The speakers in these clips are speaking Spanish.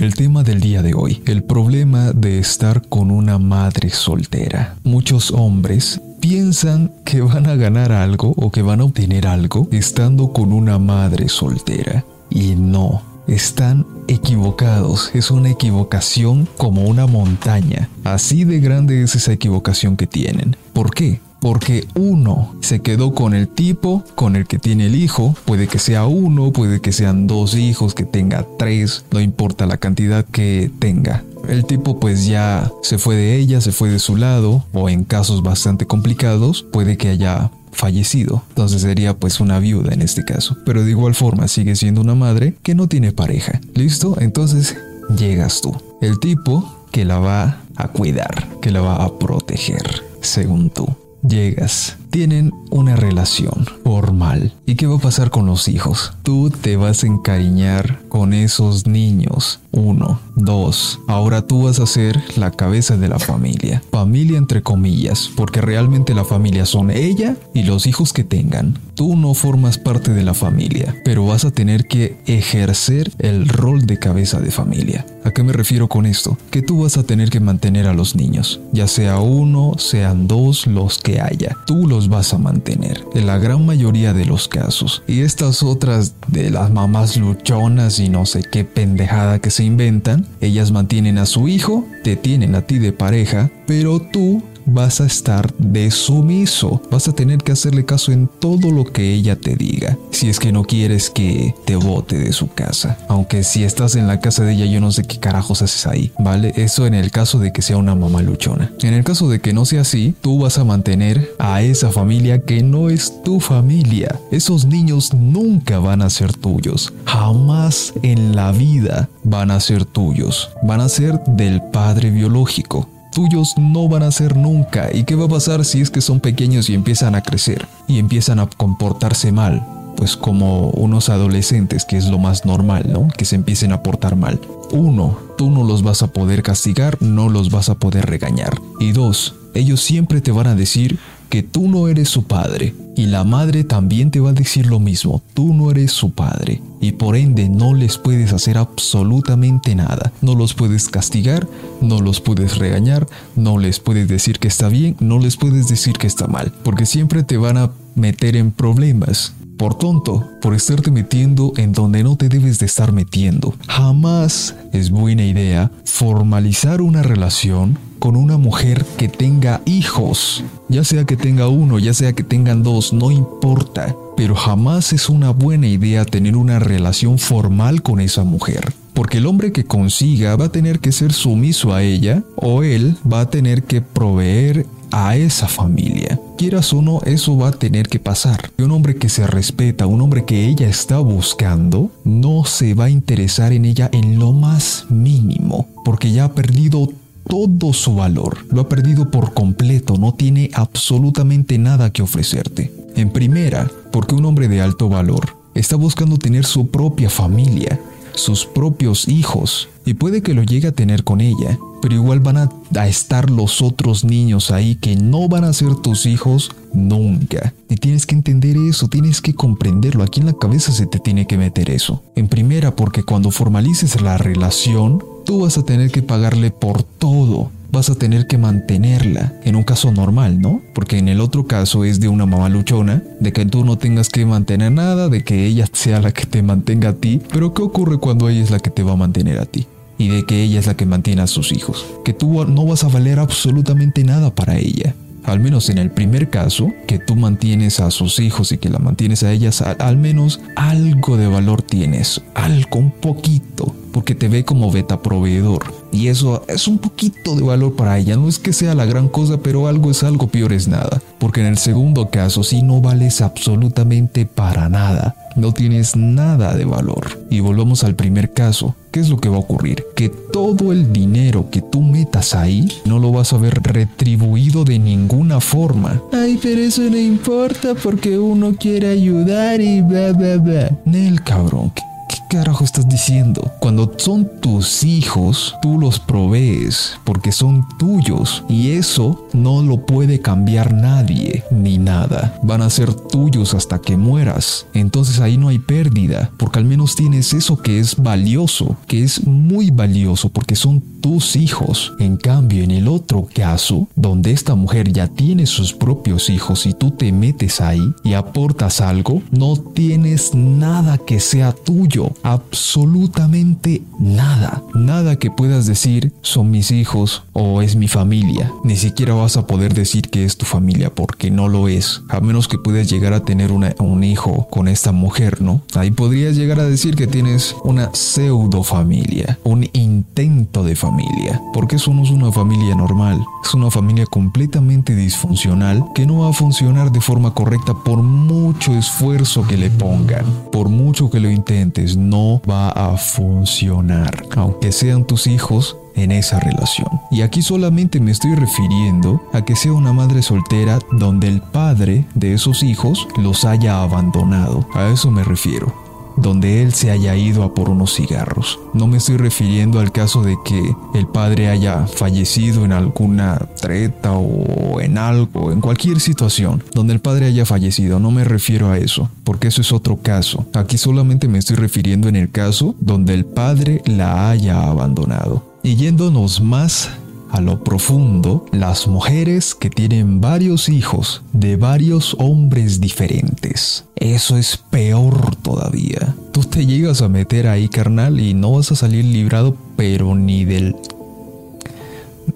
El tema del día de hoy, el problema de estar con una madre soltera. Muchos hombres piensan que van a ganar algo o que van a obtener algo estando con una madre soltera. Y no, están equivocados. Es una equivocación como una montaña. Así de grande es esa equivocación que tienen. ¿Por qué? Porque uno se quedó con el tipo con el que tiene el hijo, puede que sea uno, puede que sean dos hijos, que tenga tres, no importa la cantidad que tenga. El tipo pues ya se fue de ella, se fue de su lado, o en casos bastante complicados, puede que haya fallecido. Entonces sería pues una viuda en este caso. Pero de igual forma sigue siendo una madre que no tiene pareja. ¿Listo? Entonces llegas tú. El tipo que la va a cuidar, que la va a proteger, según tú. Llegas, tienen una relación formal. ¿Y qué va a pasar con los hijos? Tú te vas a encariñar con esos niños. Uno, dos. Ahora tú vas a ser la cabeza de la familia. Familia entre comillas, porque realmente la familia son ella y los hijos que tengan. Tú no formas parte de la familia, pero vas a tener que ejercer el rol de cabeza de familia. ¿A qué me refiero con esto? Que tú vas a tener que mantener a los niños, ya sea uno, sean dos, los que haya. Tú los vas a mantener, en la gran mayoría de los casos. Y estas otras de las mamás luchonas y no sé qué pendejada que se inventan, ellas mantienen a su hijo, te tienen a ti de pareja, pero tú vas a estar de sumiso. Vas a tener que hacerle caso en todo lo que ella te diga. Si es que no quieres que te bote de su casa. Aunque si estás en la casa de ella, yo no sé qué carajos haces ahí, ¿vale? Eso en el caso de que sea una mamá luchona. En el caso de que no sea así, tú vas a mantener a esa familia que no es tu familia. Esos niños nunca van a ser tuyos. Jamás en la vida van a ser tuyos. Van a ser del padre biológico tuyos no van a ser nunca. ¿Y qué va a pasar si es que son pequeños y empiezan a crecer y empiezan a comportarse mal? Pues como unos adolescentes, que es lo más normal, ¿no? Que se empiecen a portar mal. Uno, tú no los vas a poder castigar, no los vas a poder regañar. Y dos, ellos siempre te van a decir que tú no eres su padre. Y la madre también te va a decir lo mismo, tú no eres su padre. Y por ende no les puedes hacer absolutamente nada. No los puedes castigar, no los puedes regañar, no les puedes decir que está bien, no les puedes decir que está mal. Porque siempre te van a meter en problemas por tonto, por estarte metiendo en donde no te debes de estar metiendo. Jamás es buena idea formalizar una relación con una mujer que tenga hijos. Ya sea que tenga uno, ya sea que tengan dos, no importa. Pero jamás es una buena idea tener una relación formal con esa mujer. Porque el hombre que consiga va a tener que ser sumiso a ella o él va a tener que proveer a esa familia. Quieras o no, eso va a tener que pasar. Un hombre que se respeta, un hombre que ella está buscando, no se va a interesar en ella en lo más mínimo, porque ya ha perdido todo su valor, lo ha perdido por completo, no tiene absolutamente nada que ofrecerte. En primera, porque un hombre de alto valor está buscando tener su propia familia, sus propios hijos, y puede que lo llegue a tener con ella, pero igual van a, estar los otros niños ahí que no van a ser tus hijos nunca. Y tienes que entender eso, tienes que comprenderlo, aquí en la cabeza se te tiene que meter eso. En primera, porque cuando formalices la relación, tú vas a tener que pagarle por todo vas a tener que mantenerla en un caso normal, ¿no? Porque en el otro caso es de una mamá luchona, de que tú no tengas que mantener nada, de que ella sea la que te mantenga a ti, pero ¿qué ocurre cuando ella es la que te va a mantener a ti? Y de que ella es la que mantiene a sus hijos, que tú no vas a valer absolutamente nada para ella. Al menos en el primer caso, que tú mantienes a sus hijos y que la mantienes a ellas, al, menos algo de valor tienes, algo, un poquito, porque te ve como beta proveedor. Y eso es un poquito de valor para ella. No es que sea la gran cosa, pero algo es algo, peor es nada. Porque en el segundo caso, si no vales absolutamente para nada, no tienes nada de valor. Y volvamos al primer caso. ¿Qué es lo que va a ocurrir? Que todo el dinero que tú metas ahí no lo vas a ver retribuido de ninguna forma. Ay, pero eso no importa porque uno quiere ayudar y bla, bla, bla. Nel, cabrón, ¿qué carajo estás diciendo? Cuando son tus hijos, tú los provees porque son tuyos y eso no lo puede cambiar nadie ni nada. Van a ser tuyos hasta que mueras. Entonces ahí no hay pérdida porque al menos tienes eso que es valioso, que es muy valioso porque son tus hijos. En cambio, en el otro caso, donde esta mujer ya tiene sus propios hijos y tú te metes ahí y aportas algo, no tienes nada que sea tuyo, absolutamente nada. Nada que puedas decir son mis hijos o es mi familia. Ni siquiera vas a poder decir que es tu familia porque no lo es, a menos que puedas llegar a tener un hijo con esta mujer, ¿no? Ahí podrías llegar a decir que tienes una pseudo familia, un intento de familia, porque eso no es una familia normal, es una familia completamente disfuncional que no va a funcionar de forma correcta por mucho esfuerzo que le pongan, por mucho que lo intentes, no va a funcionar, aunque sean tus hijos en esa relación. Y aquí solamente me estoy refiriendo a que sea una madre soltera donde el padre de esos hijos los haya abandonado. A eso me refiero donde él se haya ido a por unos cigarros. No me estoy refiriendo al caso de que el padre haya fallecido en alguna treta o en algo, en cualquier situación donde el padre haya fallecido. No me refiero a eso, porque eso es otro caso. Aquí solamente me estoy refiriendo en el caso donde el padre la haya abandonado. Y yéndonos más a lo profundo, las mujeres que tienen varios hijos de varios hombres diferentes. Eso es peor todavía. Tú te llegas a meter ahí, carnal, y no vas a salir librado, pero ni del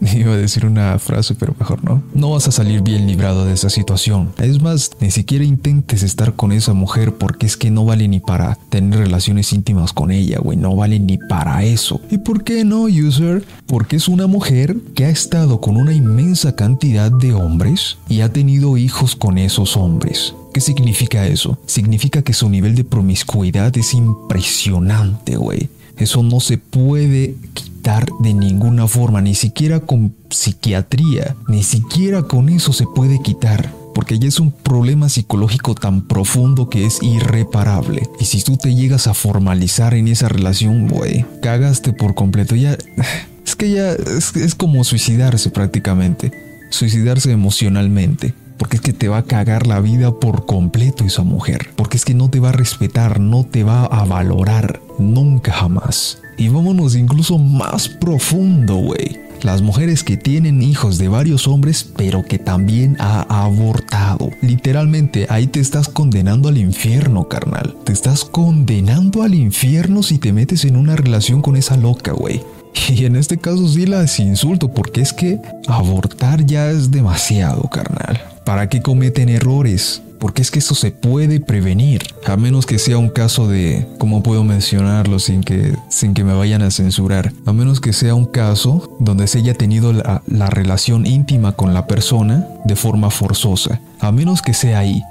Iba a decir una frase, pero mejor no. No vas a salir bien librado de esa situación. Es más, ni siquiera intentes estar con esa mujer porque es que no vale ni para tener relaciones íntimas con ella, güey. No vale ni para eso. ¿Y por qué no, user? Porque es una mujer que ha estado con una inmensa cantidad de hombres y ha tenido hijos con esos hombres. ¿Qué significa eso? Significa que su nivel de promiscuidad es impresionante, güey. Eso no se puede quitar de ninguna forma, ni siquiera con psiquiatría, ni siquiera con eso se puede quitar. Porque ya es un problema psicológico tan profundo que es irreparable. Y si tú te llegas a formalizar en esa relación, güey, cagaste por completo. Ya. Es que ya es, es como suicidarse prácticamente. Suicidarse emocionalmente. Porque es que te va a cagar la vida por completo esa mujer. Porque es que no te va a respetar, no te va a valorar. Nunca jamás. Y vámonos incluso más profundo, güey. Las mujeres que tienen hijos de varios hombres, pero que también ha abortado. Literalmente, ahí te estás condenando al infierno, carnal. Te estás condenando al infierno si te metes en una relación con esa loca, güey. Y en este caso sí las insulto porque es que abortar ya es demasiado, carnal. ¿Para qué cometen errores? Porque es que eso se puede prevenir, a menos que sea un caso de, ¿cómo puedo mencionarlo sin que, sin que me vayan a censurar? A menos que sea un caso donde se haya tenido la, la relación íntima con la persona de forma forzosa. A menos que sea ahí,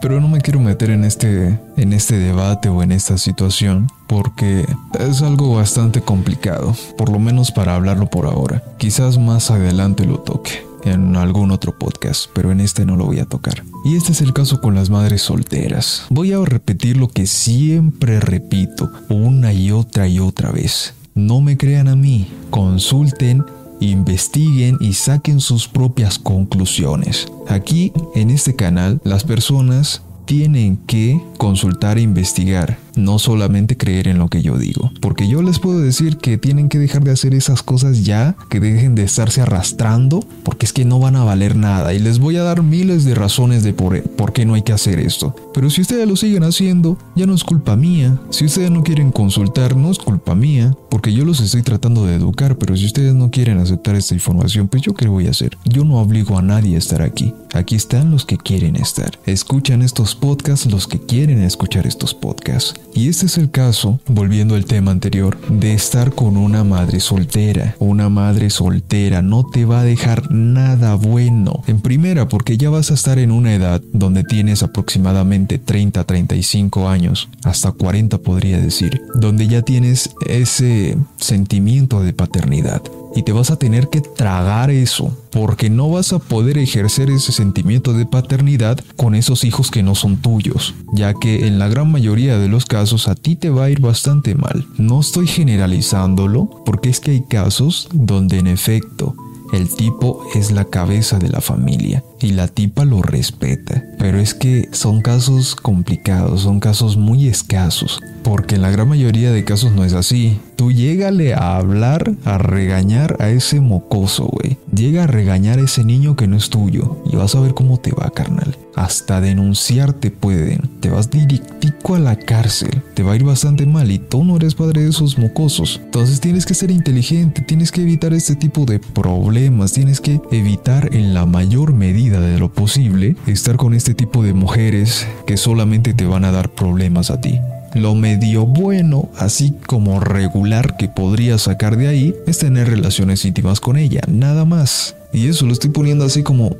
pero no me quiero meter en este, en este debate o en esta situación porque es algo bastante complicado, por lo menos para hablarlo por ahora. Quizás más adelante lo toque en algún otro podcast, pero en este no lo voy a tocar. Y este es el caso con las madres solteras. Voy a repetir lo que siempre repito una y otra y otra vez. No me crean a mí, consulten investiguen y saquen sus propias conclusiones. Aquí, en este canal, las personas tienen que consultar e investigar no solamente creer en lo que yo digo. Porque yo les puedo decir que tienen que dejar de hacer esas cosas ya, que dejen de estarse arrastrando, porque es que no van a valer nada. Y les voy a dar miles de razones de por, por qué no hay que hacer esto. Pero si ustedes lo siguen haciendo, ya no es culpa mía. Si ustedes no quieren consultar, no es culpa mía, porque yo los estoy tratando de educar, pero si ustedes no quieren aceptar esta información, pues yo qué voy a hacer. Yo no obligo a nadie a estar aquí. Aquí están los que quieren estar. Escuchan estos podcasts los que quieren escuchar estos podcasts. Y este es el caso, volviendo al tema anterior, de estar con una madre soltera. Una madre soltera no te va a dejar nada bueno. En primera, porque ya vas a estar en una edad donde tienes aproximadamente 30, 35 años, hasta 40 podría decir, donde ya tienes ese sentimiento de paternidad y te vas a tener que tragar eso, porque no vas a poder ejercer ese sentimiento de paternidad con esos hijos que no son tuyos, ya que en la gran mayoría de los casos a ti te va a ir bastante mal. No estoy generalizándolo, porque es que hay casos donde en efecto el tipo es la cabeza de la familia y la tipa lo respeta. Pero es que son casos complicados, son casos muy escasos, porque en la gran mayoría de casos no es así. Tú llégale a hablar, a regañar a ese mocoso, güey. Llega a regañar a ese niño que no es tuyo y vas a ver cómo te va, carnal. Hasta denunciarte pueden. Te vas directico a la cárcel. Te va a ir bastante mal y tú no eres padre de esos mocosos. Entonces tienes que ser inteligente, tienes que evitar este tipo de problemas, tienes que evitar en la mayor medida de lo posible estar con este tipo de mujeres que solamente te van a dar problemas a ti. Lo medio bueno, así como regular que podrías sacar de ahí, es tener relaciones íntimas con ella, nada más. Y eso lo estoy poniendo así como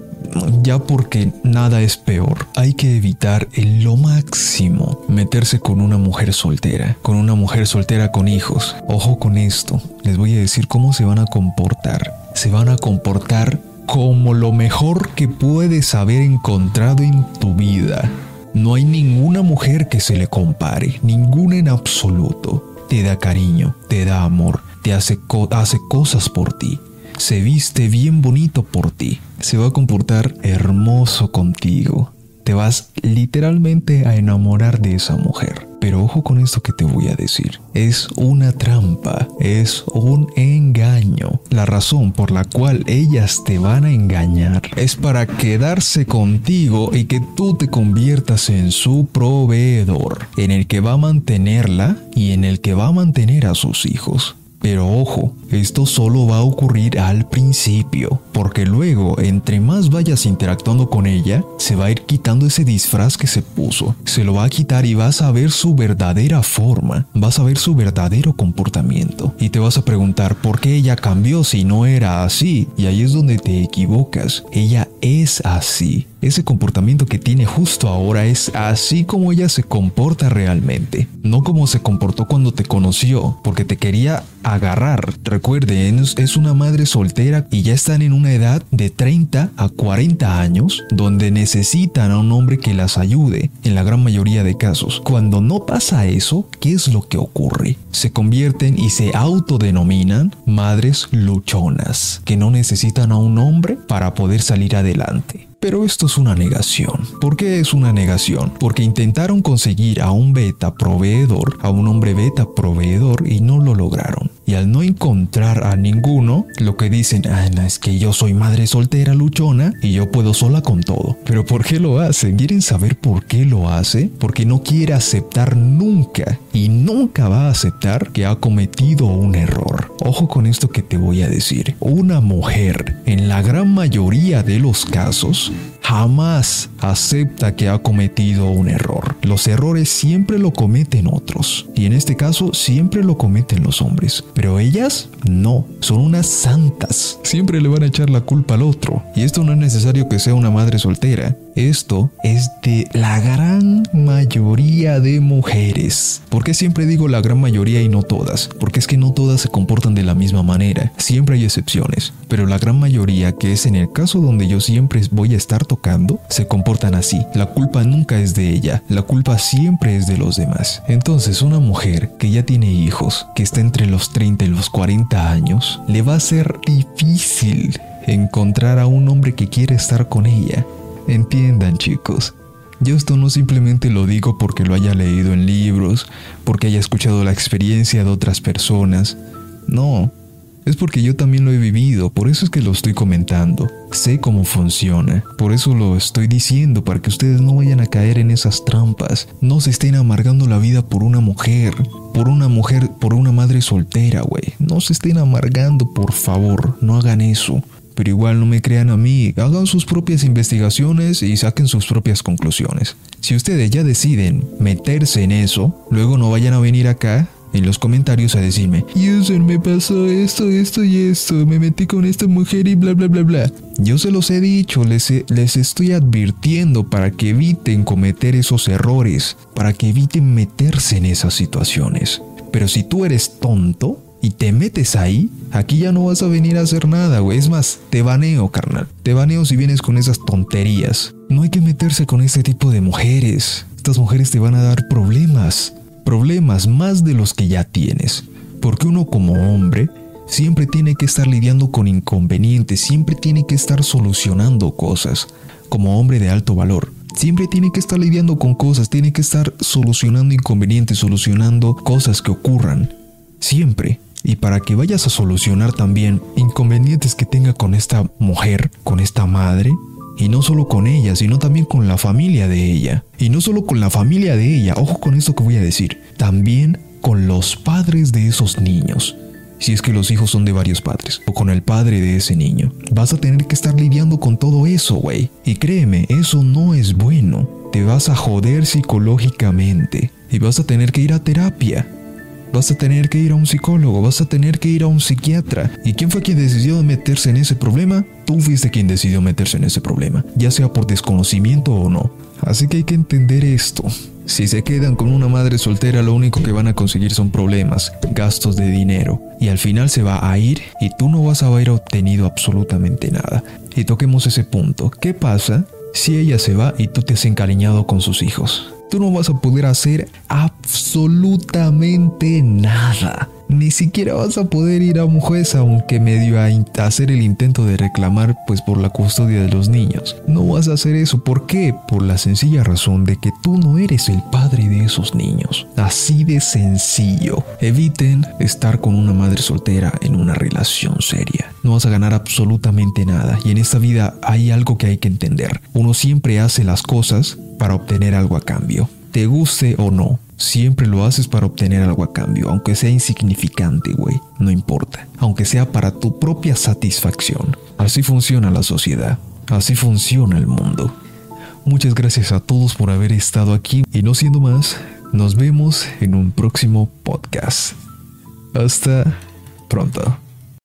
ya porque nada es peor. Hay que evitar en lo máximo meterse con una mujer soltera, con una mujer soltera con hijos. Ojo con esto, les voy a decir cómo se van a comportar. Se van a comportar como lo mejor que puedes haber encontrado en tu vida. No hay ninguna mujer que se le compare, ninguna en absoluto. Te da cariño, te da amor, te hace, hace cosas por ti, se viste bien bonito por ti, se va a comportar hermoso contigo. Te vas literalmente a enamorar de esa mujer. Pero ojo con esto que te voy a decir. Es una trampa, es un engaño. La razón por la cual ellas te van a engañar es para quedarse contigo y que tú te conviertas en su proveedor, en el que va a mantenerla y en el que va a mantener a sus hijos. Pero ojo, esto solo va a ocurrir al principio, porque luego, entre más vayas interactuando con ella, se va a ir quitando ese disfraz que se puso, se lo va a quitar y vas a ver su verdadera forma, vas a ver su verdadero comportamiento. Y te vas a preguntar por qué ella cambió si no era así, y ahí es donde te equivocas, ella es así. Ese comportamiento que tiene justo ahora es así como ella se comporta realmente, no como se comportó cuando te conoció, porque te quería agarrar. Recuerden, es una madre soltera y ya están en una edad de 30 a 40 años donde necesitan a un hombre que las ayude en la gran mayoría de casos. Cuando no pasa eso, ¿qué es lo que ocurre? Se convierten y se autodenominan madres luchonas, que no necesitan a un hombre para poder salir adelante. Pero esto es una negación. ¿Por qué es una negación? Porque intentaron conseguir a un beta proveedor, a un hombre beta proveedor y no lo lograron. Al no encontrar a ninguno, lo que dicen, ah, es que yo soy madre soltera luchona y yo puedo sola con todo. Pero ¿por qué lo hace? ¿Quieren saber por qué lo hace? Porque no quiere aceptar nunca y nunca va a aceptar que ha cometido un error. Ojo con esto que te voy a decir. Una mujer, en la gran mayoría de los casos, jamás acepta que ha cometido un error. Los errores siempre lo cometen otros. Y en este caso siempre lo cometen los hombres. Ellas no, son unas santas. Siempre le van a echar la culpa al otro. Y esto no es necesario que sea una madre soltera. Esto es de la gran mayoría de mujeres. ¿Por qué siempre digo la gran mayoría y no todas? Porque es que no todas se comportan de la misma manera. Siempre hay excepciones. Pero la gran mayoría, que es en el caso donde yo siempre voy a estar tocando, se comportan así. La culpa nunca es de ella. La culpa siempre es de los demás. Entonces una mujer que ya tiene hijos, que está entre los 30 y los 40 años, le va a ser difícil encontrar a un hombre que quiera estar con ella Entiendan chicos, yo esto no simplemente lo digo porque lo haya leído en libros, porque haya escuchado la experiencia de otras personas. No, es porque yo también lo he vivido, por eso es que lo estoy comentando. Sé cómo funciona, por eso lo estoy diciendo, para que ustedes no vayan a caer en esas trampas. No se estén amargando la vida por una mujer, por una mujer, por una madre soltera, güey. No se estén amargando, por favor, no hagan eso pero igual no me crean a mí, hagan sus propias investigaciones y saquen sus propias conclusiones. Si ustedes ya deciden meterse en eso, luego no vayan a venir acá en los comentarios a decirme, User, me pasó esto, esto y esto, me metí con esta mujer y bla bla bla bla. Yo se los he dicho, les, les estoy advirtiendo para que eviten cometer esos errores, para que eviten meterse en esas situaciones. Pero si tú eres tonto y te metes ahí, Aquí ya no vas a venir a hacer nada, güey. Es más, te baneo, carnal. Te baneo si vienes con esas tonterías. No hay que meterse con este tipo de mujeres. Estas mujeres te van a dar problemas. Problemas más de los que ya tienes. Porque uno como hombre siempre tiene que estar lidiando con inconvenientes, siempre tiene que estar solucionando cosas. Como hombre de alto valor. Siempre tiene que estar lidiando con cosas, tiene que estar solucionando inconvenientes, solucionando cosas que ocurran. Siempre. Y para que vayas a solucionar también inconvenientes que tenga con esta mujer, con esta madre, y no solo con ella, sino también con la familia de ella. Y no solo con la familia de ella, ojo con esto que voy a decir, también con los padres de esos niños. Si es que los hijos son de varios padres, o con el padre de ese niño. Vas a tener que estar lidiando con todo eso, güey. Y créeme, eso no es bueno. Te vas a joder psicológicamente. Y vas a tener que ir a terapia vas a tener que ir a un psicólogo, vas a tener que ir a un psiquiatra. ¿Y quién fue quien decidió meterse en ese problema? Tú fuiste quien decidió meterse en ese problema, ya sea por desconocimiento o no. Así que hay que entender esto. Si se quedan con una madre soltera, lo único que van a conseguir son problemas, gastos de dinero, y al final se va a ir y tú no vas a haber obtenido absolutamente nada. Y toquemos ese punto. ¿Qué pasa si ella se va y tú te has encariñado con sus hijos? Tú no vas a poder hacer absolutamente nada. Ni siquiera vas a poder ir a un juez aunque medio a hacer el intento de reclamar pues por la custodia de los niños. No vas a hacer eso. ¿Por qué? Por la sencilla razón de que tú no eres el padre de esos niños. Así de sencillo. Eviten estar con una madre soltera en una relación seria. No vas a ganar absolutamente nada. Y en esta vida hay algo que hay que entender. Uno siempre hace las cosas para obtener algo a cambio. Te guste o no, Siempre lo haces para obtener algo a cambio, aunque sea insignificante, güey. No importa. Aunque sea para tu propia satisfacción. Así funciona la sociedad. Así funciona el mundo. Muchas gracias a todos por haber estado aquí y no siendo más, nos vemos en un próximo podcast. Hasta pronto.